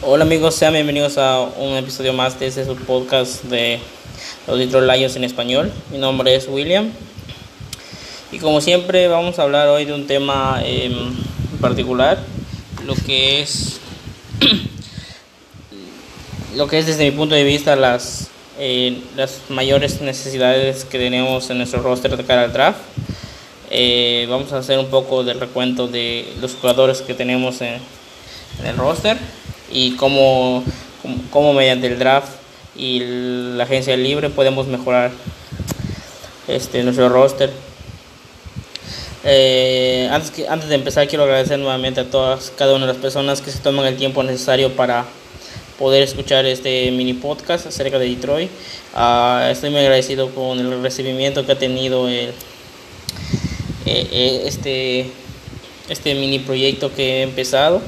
Hola amigos, sean bienvenidos a un episodio más de este podcast de los Detroit Lions en español. Mi nombre es William y como siempre vamos a hablar hoy de un tema eh, particular, lo que es lo que es desde mi punto de vista las eh, las mayores necesidades que tenemos en nuestro roster de cara al draft. Eh, vamos a hacer un poco del recuento de los jugadores que tenemos en, en el roster y cómo, cómo, mediante el draft y la agencia libre podemos mejorar este, nuestro roster. Eh, antes, que, antes de empezar quiero agradecer nuevamente a todas, cada una de las personas que se toman el tiempo necesario para poder escuchar este mini podcast acerca de Detroit. Uh, estoy muy agradecido con el recibimiento que ha tenido el, eh, este, este mini proyecto que he empezado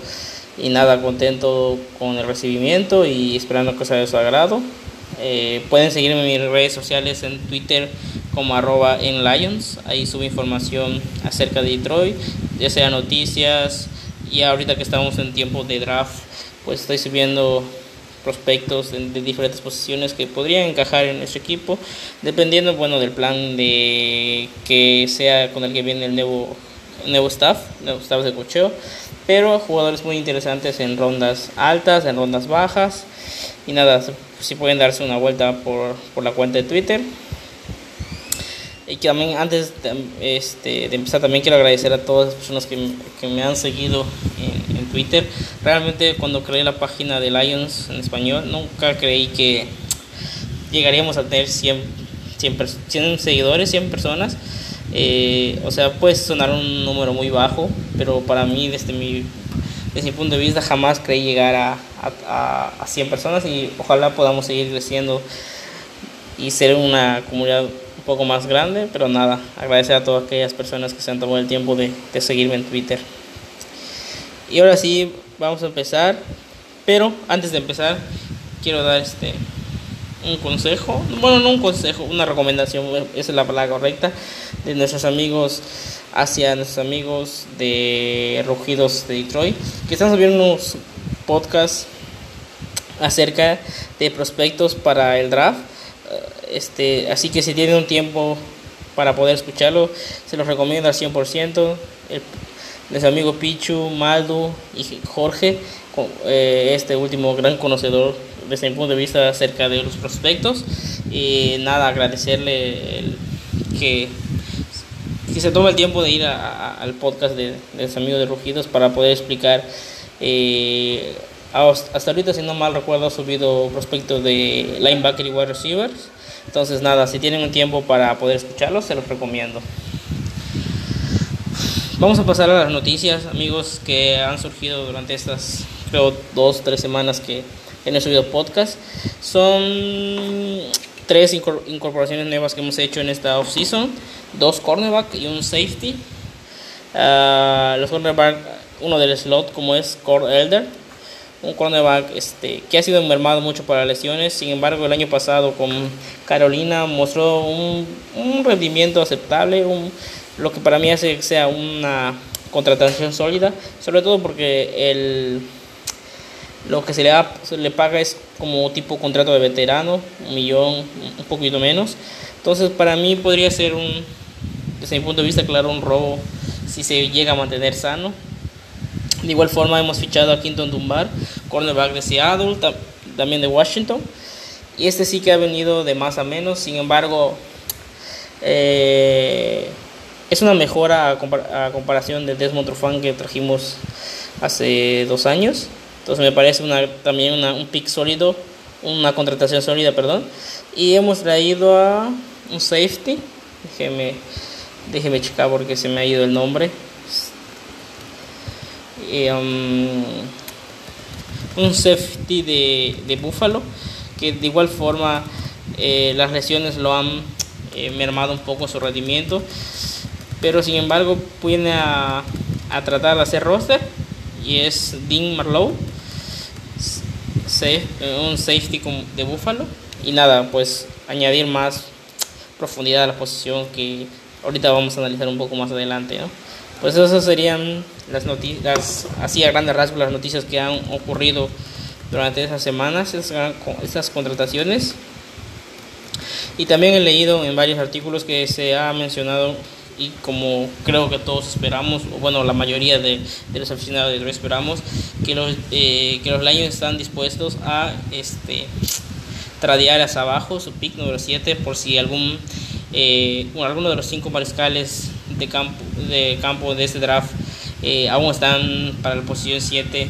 y nada, contento con el recibimiento y esperando que sea de su agrado. Eh, pueden seguirme en mis redes sociales en Twitter como arroba ahí subo información acerca de Detroit, ya sea noticias y ahorita que estamos en tiempo de draft, pues estoy subiendo prospectos de, de, diferentes posiciones que podrían encajar en nuestro equipo, dependiendo bueno del plan de que sea con el que viene el nuevo nuevo staff, nuevo staff de cocheo pero jugadores muy interesantes en rondas altas, en rondas bajas. Y nada, si pueden darse una vuelta por, por la cuenta de Twitter. Y también antes de, este, de, empezar también quiero agradecer a todas las personas que, que me han seguido en, en, Twitter. Realmente cuando creé la página de Lions en español nunca creí que llegaríamos a tener 100, 100, 100 seguidores, 100 personas. Eh, o sea, puede sonar un número muy bajo, pero para mí, desde mi, desde mi punto de vista, jamás creí llegar a, a, a 100 personas y ojalá podamos seguir creciendo y ser una comunidad un poco más grande, pero nada, agradecer a todas aquellas personas que se han tomado el tiempo de, de seguirme en Twitter. Y ahora sí, vamos a empezar, pero antes de empezar, quiero dar este un consejo, bueno, no un consejo, una recomendación, esa es la palabra correcta, de nuestros amigos hacia nuestros amigos de Rugidos de Detroit, que están subiendo unos podcasts acerca de prospectos para el draft. Este, así que si tienen un tiempo para poder escucharlo, se los recomiendo al 100%. El, nuestro amigo Pichu, Maldo y Jorge, este último gran conocedor desde mi punto de vista acerca de los prospectos. Y nada, agradecerle el, que que se toma el tiempo de ir a, a, al podcast de, de los amigos de Rugidos para poder explicar. Eh, hasta ahorita, si no mal recuerdo, ha subido prospectos de linebacker y wide receivers. Entonces, nada, si tienen un tiempo para poder escucharlos, se los recomiendo. Vamos a pasar a las noticias, amigos, que han surgido durante estas, creo, dos, tres semanas que he subido podcast. Son tres incorporaciones nuevas que hemos hecho en esta offseason, dos cornerback y un safety. Uh, los cornerback, uno del slot como es Cord Elder, un cornerback este, que ha sido mermado mucho para lesiones, sin embargo el año pasado con Carolina mostró un, un rendimiento aceptable, un, lo que para mí hace que sea una contratación sólida, sobre todo porque el lo que se le, da, se le paga es como tipo contrato de veterano, un millón, un poquito menos. Entonces para mí podría ser un, desde mi punto de vista, claro, un robo si se llega a mantener sano. De igual forma hemos fichado a Quinton Dunbar, cornerback de Seattle, también de Washington. Y este sí que ha venido de más a menos, sin embargo, eh, es una mejora a, compar a comparación de Desmond Trufant que trajimos hace dos años. Entonces me parece una, también una, un pick sólido, una contratación sólida, perdón. Y hemos traído a un safety. Déjeme, déjeme checar porque se me ha ido el nombre. Um, un safety de, de Buffalo, que de igual forma eh, las lesiones lo han eh, mermado un poco su rendimiento. Pero sin embargo viene a, a tratar de hacer roster y es Dean Marlowe, safe, un safety de Buffalo. Y nada, pues añadir más profundidad a la posición que ahorita vamos a analizar un poco más adelante. ¿no? Pues esas serían las noticias, así a grandes rasgos, las noticias que han ocurrido durante esas semanas, estas contrataciones. Y también he leído en varios artículos que se ha mencionado y como creo que todos esperamos, o bueno, la mayoría de, los aficionados de esperamos, que los, eh, que los Lions están dispuestos a este, tradear hacia abajo su pick número 7 por si algún eh, alguno de los cinco mariscales de campo de, campo de este draft eh, aún están para la posición 7.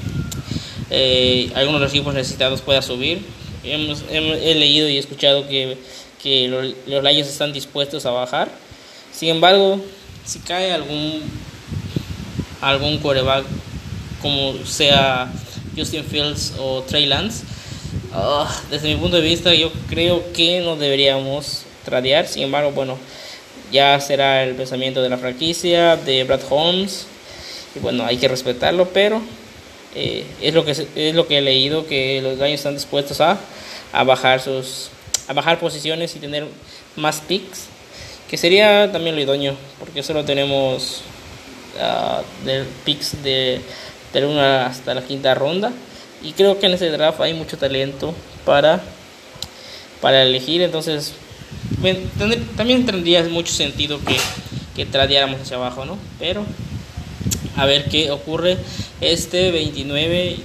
Eh, algunos de los equipos necesitados pueda subir. Hemos, he leído y escuchado que, que los, los Lions están dispuestos a bajar. Sin embargo, si cae algún algún quarterback como sea Justin Fields o Trey Lance, ah, desde mi punto de vista yo creo que no deberíamos tradear. Sin embargo, bueno, ya será el pensamiento de la franquicia, de Brad Holmes. Y bueno, hay que respetarlo, pero eh, es, lo que, es lo que he leído, que los Lions están dispuestos a, a, bajar sus a bajar posiciones y tener más picks que sería también lo idóneo, porque solo tenemos uh, de picks de, de una hasta la quinta ronda. Y creo que en ese draft hay mucho talento para, para elegir. Entonces, también tendría mucho sentido que, que tradeáramos hacia abajo, ¿no? Pero a ver qué ocurre este 29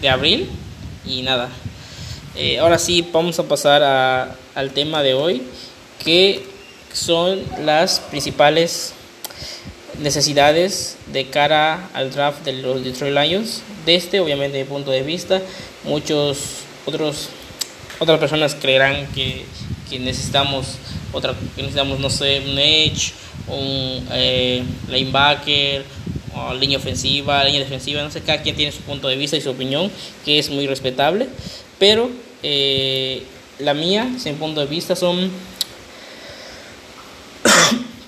de abril. Y nada. Eh, ahora sí, vamos a pasar a, al tema de hoy. Que son las principales necesidades de cara al draft de los Detroit Lions. De este, obviamente, mi punto de vista, muchos otros otras personas creerán que, que necesitamos otra que necesitamos no sé un edge un eh, linebacker o línea ofensiva línea defensiva no sé cada quien tiene su punto de vista y su opinión que es muy respetable pero eh, la mía sin punto de vista son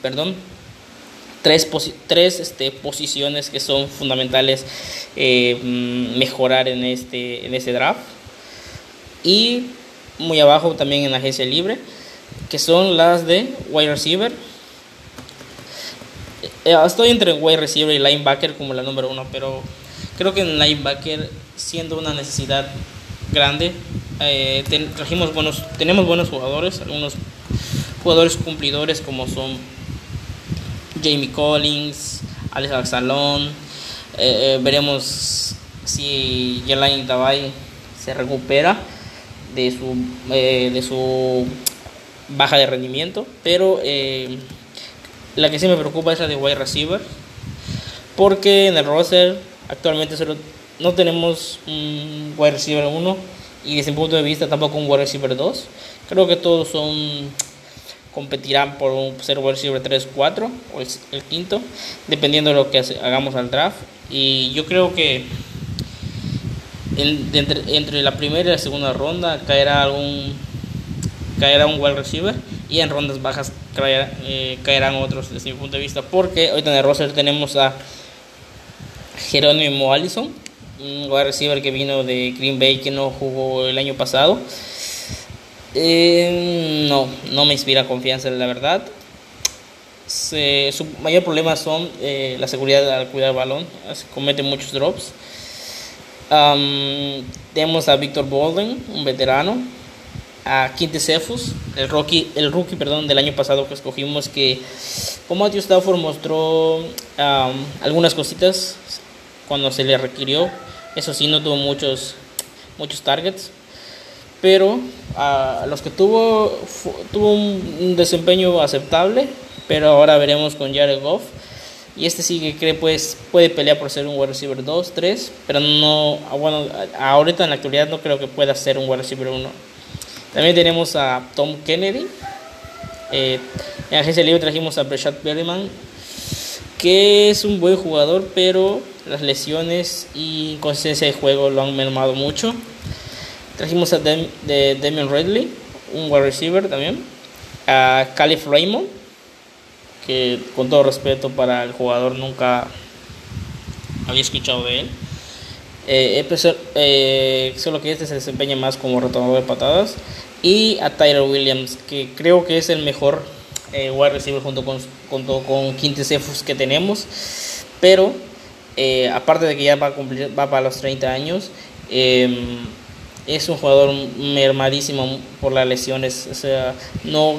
perdón, tres, tres este, posiciones que son fundamentales eh, mm, mejorar en este, en este draft. Y muy abajo también en agencia libre, que son las de wide receiver. Eh, estoy entre wide receiver y linebacker como la número uno, pero creo que en linebacker, siendo una necesidad grande, eh, trajimos buenos, tenemos buenos jugadores, algunos jugadores cumplidores como son Jamie Collins, Alex Axalón. Eh, eh, veremos si Yelain Tabay se recupera de su, eh, de su baja de rendimiento. Pero la que sí me preocupa es la de wide receiver. Porque en el roster actualmente solo no tenemos un wide receiver 1 y desde mi punto de vista tampoco un wide receiver 2. Creo que todos son competirán por un ser wide receiver 3, 4 o el, quinto, dependiendo de lo que hagamos al draft. Y yo creo que entre, la primera y la segunda ronda caerá algún caerá un wide receiver y en rondas bajas eh, caerán otros desde mi punto de vista porque hoy en el roster tenemos a Jerónimo Allison un wide receiver que vino de Green Bay que no jugó el año pasado eh, no, no me inspira confianza, la verdad. su mayor problema son eh, la seguridad al cuidar el balón. comete muchos drops. tenemos a Victor Bolden, un veterano. A Quinte Cephus, el rookie, el rookie perdón, del año pasado que escogimos, que como Matthew Stafford mostró algunas cositas cuando se le requirió. Eso sí, no tuvo muchos, muchos targets pero a los que tuvo tuvo un, desempeño aceptable, pero ahora veremos con Jared Goff. Y este sí que cree pues puede pelear por ser un wide receiver 2, 3, pero no, ah, bueno, ahorita en la actualidad no creo que pueda ser un wide receiver 1. También tenemos a Tom Kennedy. Eh, en agencia libre trajimos a Breshad Berryman, que es un buen jugador, pero las lesiones y consistencia de juego lo han mermado mucho. Trajimos a de Damian Redley, un wide receiver también. A Calif Raymond, que con todo respeto para el jugador nunca había escuchado de él. Eh, eh, solo que este se desempeña más como retornador de patadas. Y a Tyler Williams, que creo que es el mejor eh, wide receiver junto con, junto con Quintes que tenemos. Pero eh, aparte de que ya va, a cumplir, va para los 30 años, Em, es un jugador mermadísimo por las lesiones. No,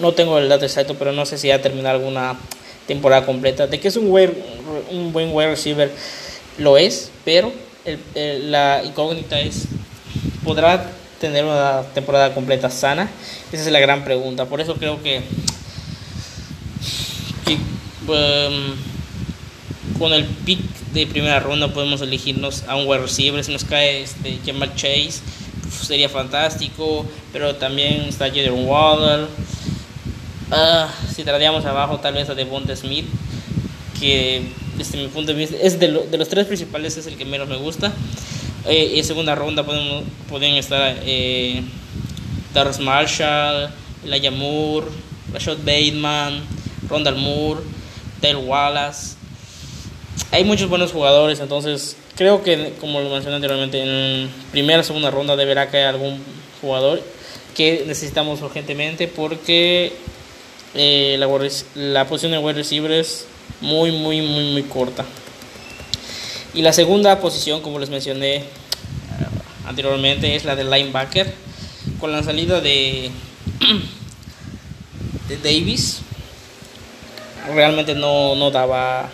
no tengo el dato exacto, pero no sé si ha terminado alguna temporada completa. De que es un, un buen wide receiver, lo es, pero la incógnita es, ¿podrá tener una temporada completa sana? Esa es la gran pregunta. Por eso creo que, em, con el pick de primera ronda podemos elegirnos a un wide receiver. Si nos cae este Jamal Chase, sería fantástico. Pero también está Jaden Waddle. Uh, si traíamos abajo, tal vez a Devonta Smith, que desde mi punto de vista es de, de los tres principales, es el que menos me gusta. Eh, en segunda ronda pueden, pueden estar eh, Darius Marshall, Elijah Moore, Rashad Bateman, Rondal Moore, Dale Wallace hay muchos buenos jugadores, entonces creo que, como lo mencioné anteriormente, en primera o segunda ronda deberá caer algún jugador que necesitamos urgentemente porque eh, la, posición de wide receiver es muy, muy, muy, muy corta. Y la segunda posición, como les mencioné eh, anteriormente, es la de linebacker. Con la salida de, de Davis, realmente no, no daba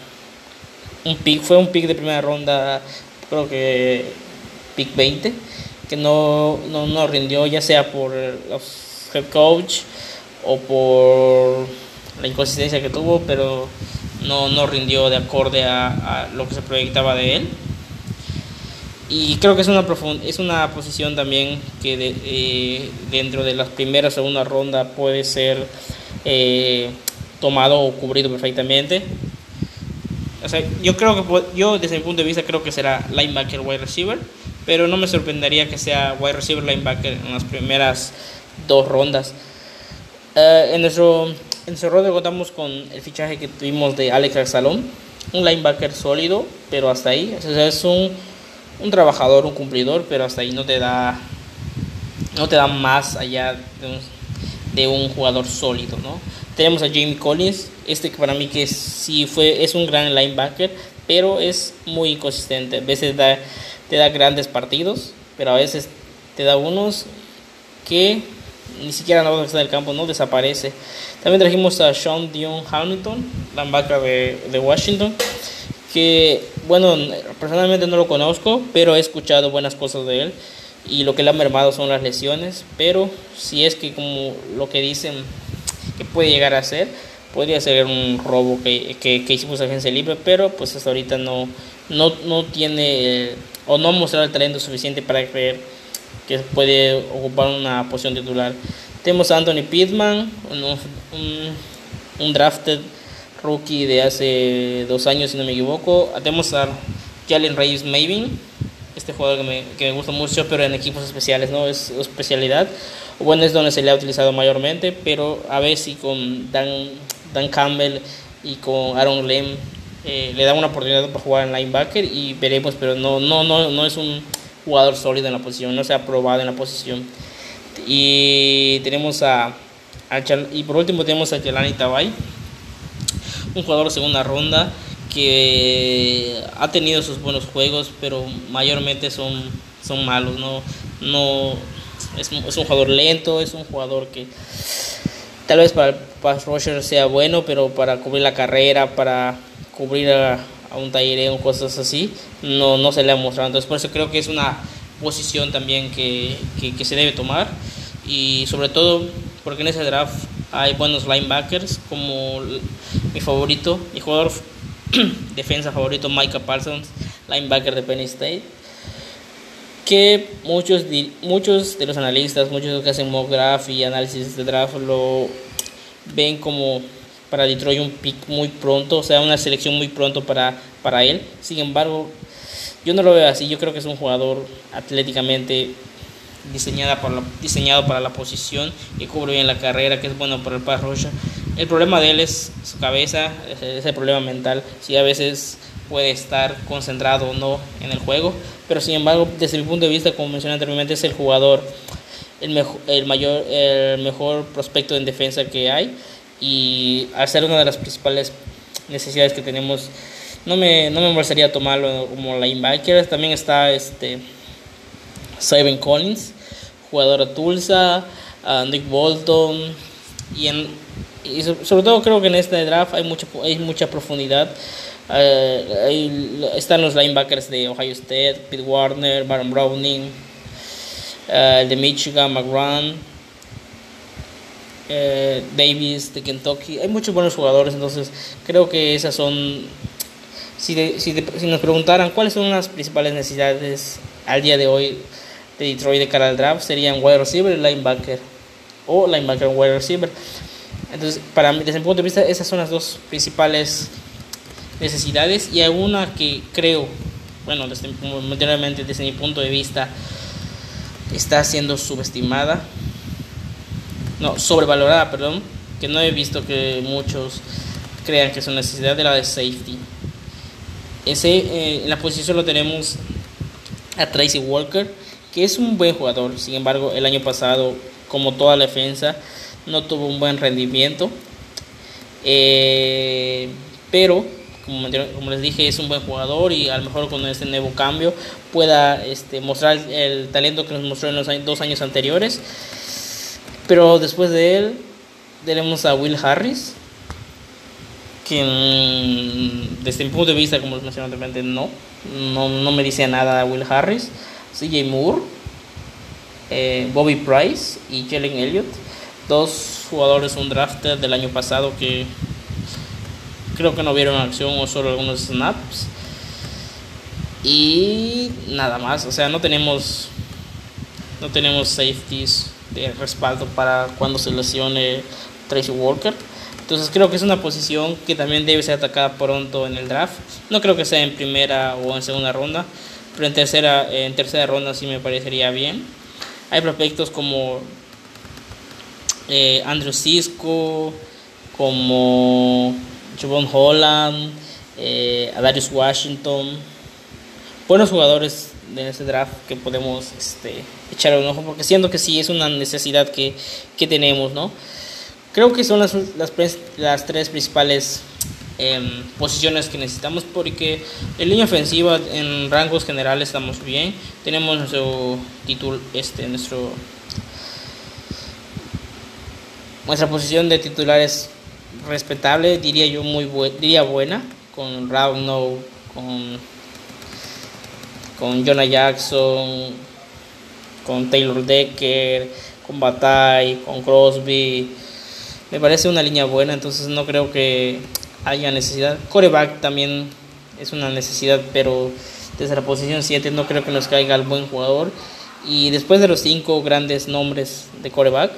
un pick, fue un pick de primera ronda, creo que pick 20, que no, no, rindió ya sea por el head coach o por la inconsistencia que tuvo, pero no, no rindió de acorde a, lo que se proyectaba de él. Y creo que es una, es una posición también que eh, dentro de las primeras o segunda ronda puede ser eh, tomado o cubrido perfectamente. O sea, yo creo que yo desde mi punto de vista creo que será linebacker wide receiver, pero no me sorprendería que sea wide receiver linebacker en las primeras dos rondas. Eh, en nuestro en nuestro ronda contamos con el fichaje que tuvimos de Alex Salón, un linebacker sólido, pero hasta ahí. O sea, es un, un trabajador, un cumplidor, pero hasta ahí no te da no te da más allá de un, de un jugador sólido, ¿no? Tenemos a Jamie Collins, este que para mí que sí fue, es un gran linebacker, pero es muy inconsistente. A veces da, te da grandes partidos, pero a veces te da unos que ni siquiera no está del campo, no desaparece. También trajimos a Sean Dion Hamilton, linebacker de, de Washington, que bueno, personalmente no lo conozco, pero he escuchado buenas cosas de él y lo que le ha mermado son las lesiones, pero si es que como lo que dicen que puede llegar a ser, podría ser un robo que, que, que hicimos agencia libre, pero pues hasta ahorita no, no, no tiene o no ha mostrado el talento suficiente para creer que puede ocupar una posición titular. Tenemos a Anthony Pittman, un, un, drafted rookie de hace dos años, si no me equivoco. Tenemos a Jalen Reyes Mavin, este jugador que me, que me gusta mucho, pero en equipos especiales, ¿no? Es su especialidad. Bueno, es donde se le ha utilizado mayormente, pero a si con Dan, Dan Campbell y con Aaron Lem eh, le dan una oportunidad para jugar en linebacker y veremos, pero no, no, no, no es un jugador sólido en la posición, no se ha probado en la posición. Y tenemos a, y por último tenemos a Jelani Tabay, un jugador de segunda ronda que ha tenido sus buenos juegos, pero mayormente son, son malos, no, no es, es un jugador lento, es un jugador que tal vez para el pass sea bueno, pero para cubrir la carrera, para cubrir a, un taller o cosas así, no, no se le ha mostrado. Entonces por eso creo que es una posición también que, que, que se debe tomar y sobre todo porque en ese draft hay buenos linebackers como mi favorito, mi jugador defensa favorito Micah Parsons, linebacker de Penn State, que muchos, muchos de los analistas, muchos de los que hacen mock draft y análisis de draft lo ven como para Detroit un pick muy pronto, o sea, una selección muy pronto para, para él. Sin embargo, yo no lo veo así, yo creo que es un jugador atléticamente diseñada para diseñado para la posición y cubre bien la carrera, que es bueno para el pass rusher. El problema de él es su cabeza, es el problema mental. Si a veces puede estar concentrado o no en el juego, pero sin embargo, desde mi punto de vista, como mencioné anteriormente, es el jugador, el, mejor, el, mayor, el mejor prospecto en defensa que hay y al ser una de las principales necesidades que tenemos, no me, no me molestaría tomarlo como linebacker. También está este Simon Collins, jugador de Tulsa, Nick Bolton, y, en, sobre todo creo que en este draft hay mucha, hay mucha profundidad. Eh, están los linebackers de Ohio State, Pete Warner, Baron Browning, eh, el de Michigan, McGrant, eh, Davis de Kentucky. Hay muchos buenos jugadores, entonces creo que esas son. Si, si, si, nos preguntaran cuáles son las principales necesidades al día de hoy de Detroit de cara al draft, serían wide receiver y linebacker. O linebacker y wide receiver. Entonces, para mí, desde mi punto de vista, esas son las dos principales necesidades. Y hay una que creo, bueno, desde, desde mi punto de vista, está siendo subestimada. No, sobrevalorada, perdón. Que no he visto que muchos crean que es una necesidad de la de safety. Eh, en la posición lo tenemos a Tracy Walker, que es un buen jugador. Sin embargo, el año pasado, como toda la defensa, no tuvo un buen rendimiento. Eh, pero, como, como, les dije, es un buen jugador y a lo mejor con este nuevo cambio pueda este, mostrar el talento que nos mostró en los dos años anteriores. Pero después de él, tenemos a Will Harris, quien desde mi punto de vista, como les mencioné anteriormente, no, no, no me dice nada a Will Harris, CJ Moore, eh, Bobby Price y Jalen Elliott dos jugadores un draft del año pasado que creo que no vieron acción o solo algunos snaps. Y nada más, o sea, no tenemos no tenemos safeties de respaldo para cuando se lesione Tracy Walker. Entonces creo que es una posición que también debe ser atacada pronto en el draft. No creo que sea en primera o en segunda ronda, pero en tercera, en tercera ronda sí me parecería bien. Hay prospectos como eh, Andrew Cisco, como Javon Holland, eh, Darius Washington. Buenos jugadores de ese draft que podemos este, echar un ojo, porque siento que sí es una necesidad que, tenemos, ¿no? Creo que son las, las, tres principales em, posiciones que necesitamos porque en línea ofensiva en rangos generales estamos bien tenemos nuestro título este nuestro nuestra posición de titular es respetable, diría yo muy diría buena, con Rauno, con, con Jonah Jackson, con Taylor Decker, con Batay, con Crosby. Me parece una línea buena, entonces no creo que haya necesidad. Coreback también es una necesidad, pero desde la posición 7 no creo que nos caiga el buen jugador. Y después de los cinco grandes nombres de coreback,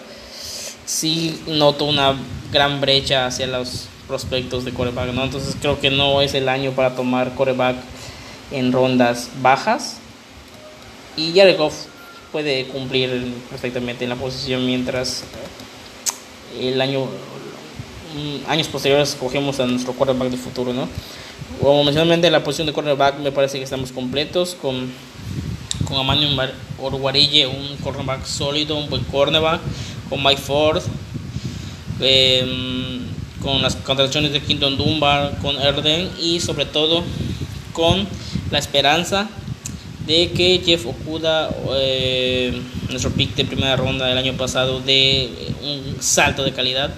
sí noto una gran brecha hacia los prospectos de coreback, ¿no? Entonces creo que no es el año para tomar coreback en rondas bajas. Y Jared Goff puede cumplir perfectamente en la posición mientras el año mm, años posteriores cogemos a nuestro quarterback de futuro, ¿no? Como mencioné, la posición de quarterback me parece que estamos completos con con Emmanuel Orguarille, un cornerback sólido, un buen cornerback, con Mike Ford, em, con las contrataciones de Quinton Dunbar, con Erden y sobre todo con la esperanza de que Jeff Okuda, eh, nuestro pick de primera ronda del año pasado, de un salto de calidad.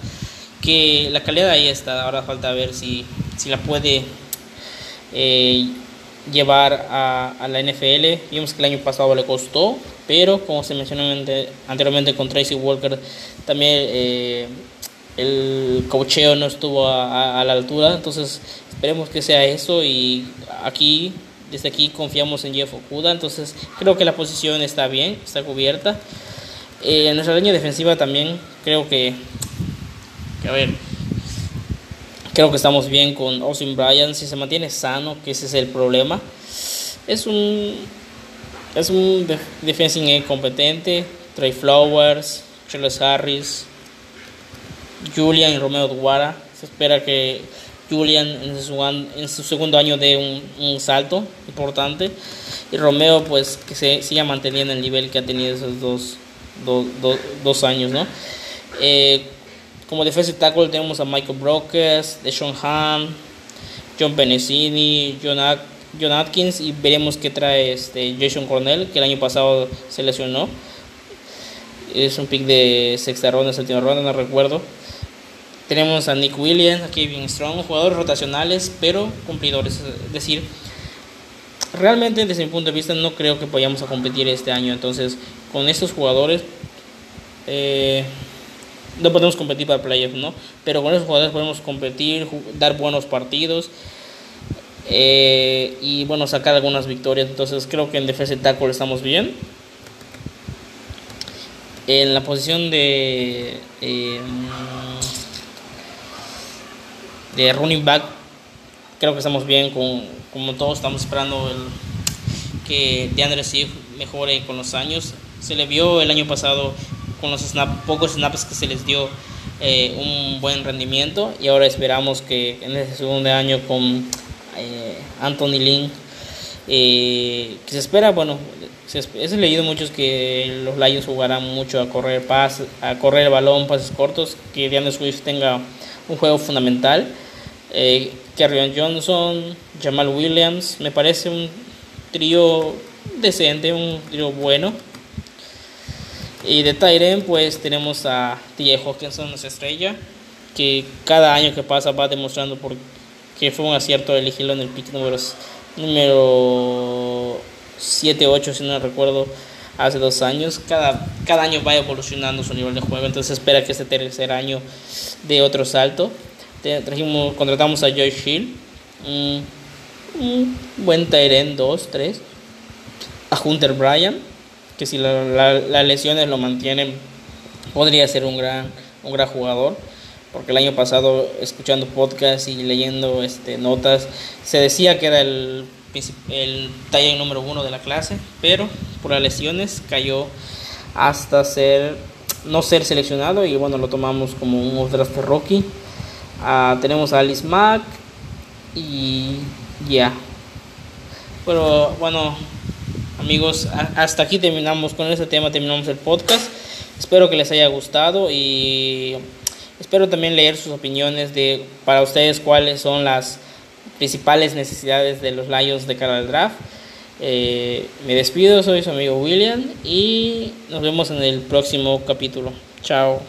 Que la calidad ahí está, ahora falta ver si, si la puede eh, llevar a, a, la NFL. Vimos que el año pasado le costó, pero como se mencionó anteriormente con Tracy Walker, también eh, el cocheo no estuvo a, a, la altura. Entonces esperemos que sea eso y aquí, desde aquí confiamos en Jeff Okuda. Entonces creo que la posición está bien, está cubierta. Eh, en nuestra línea defensiva también creo que, que a ver, Creo que estamos bien con Austin Bryan. Si se mantiene sano, que ese es el problema. Es un, es un defensive competente. Trey Flowers, Charles Harris, Julian Romeo Duara. Se espera que Julian en su, en su segundo año dé un, un, salto importante. Y Romeo, pues que se siga manteniendo el nivel que ha tenido esos dos, dos, dos, dos años, ¿no? Eh, como defensive tackle tenemos a Michael Brokers, Deshaun Ham, John Benesini, John John Atkins y veremos qué trae este Jason Cornell, que el año pasado se lesionó. Es un pick de sexta ronda, séptima ronda, no recuerdo. Tenemos a Nick Williams, a Kevin Strong, jugadores rotacionales, pero cumplidores. Es decir, realmente desde mi punto de vista no creo que vayamos a competir este año. Entonces, con estos jugadores eh, no podemos competir para playoffs, ¿no? Pero con esos jugadores podemos competir, dar buenos partidos eh, y bueno, sacar algunas victorias. Entonces creo que en defensa y tackle estamos bien. En la posición de eh, de running back creo que estamos bien con como todos estamos esperando que DeAndre Swift mejore con los años. Se le vio el año pasado con los pocos snaps que se les dio eh, un buen rendimiento y ahora esperamos que en este segundo año con eh, Anthony Lynn eh, que se espera bueno se, he leído muchos que los Lions jugarán mucho a correr pas, a correr el balón pases cortos que DeAndre Swift tenga un juego fundamental eh, Johnson Jamal Williams me parece un trío decente un trío bueno y de Tyren, pues tenemos a T.J. Hawkinson, nuestra estrella, que cada año que pasa va demostrando por que fue un acierto elegirlo en el pick número, número 7, 8, si no recuerdo, hace dos años. Cada, cada año va evolucionando su nivel de juego, entonces espera que este tercer año de otro salto. Trajimos, contratamos a Joy Shield, un, buen Tyren 2, 3, a Hunter Bryan que si las lesiones lo mantienen, podría ser un gran, un gran jugador. Porque el año pasado, escuchando podcasts y leyendo este, notas, se decía que era el, el taller número uno de la clase, pero por las lesiones cayó hasta ser no ser seleccionado y bueno, lo tomamos como un draft rookie. Uh, tenemos a Alice Mack y ya. Pero bueno, Amigos, hasta aquí terminamos con este tema, terminamos el podcast. Espero que les haya gustado y espero también leer sus opiniones de para ustedes cuáles son las principales necesidades de los Lions de cara al draft. Eh, me despido, soy su amigo William y nos vemos en el próximo capítulo. Chao.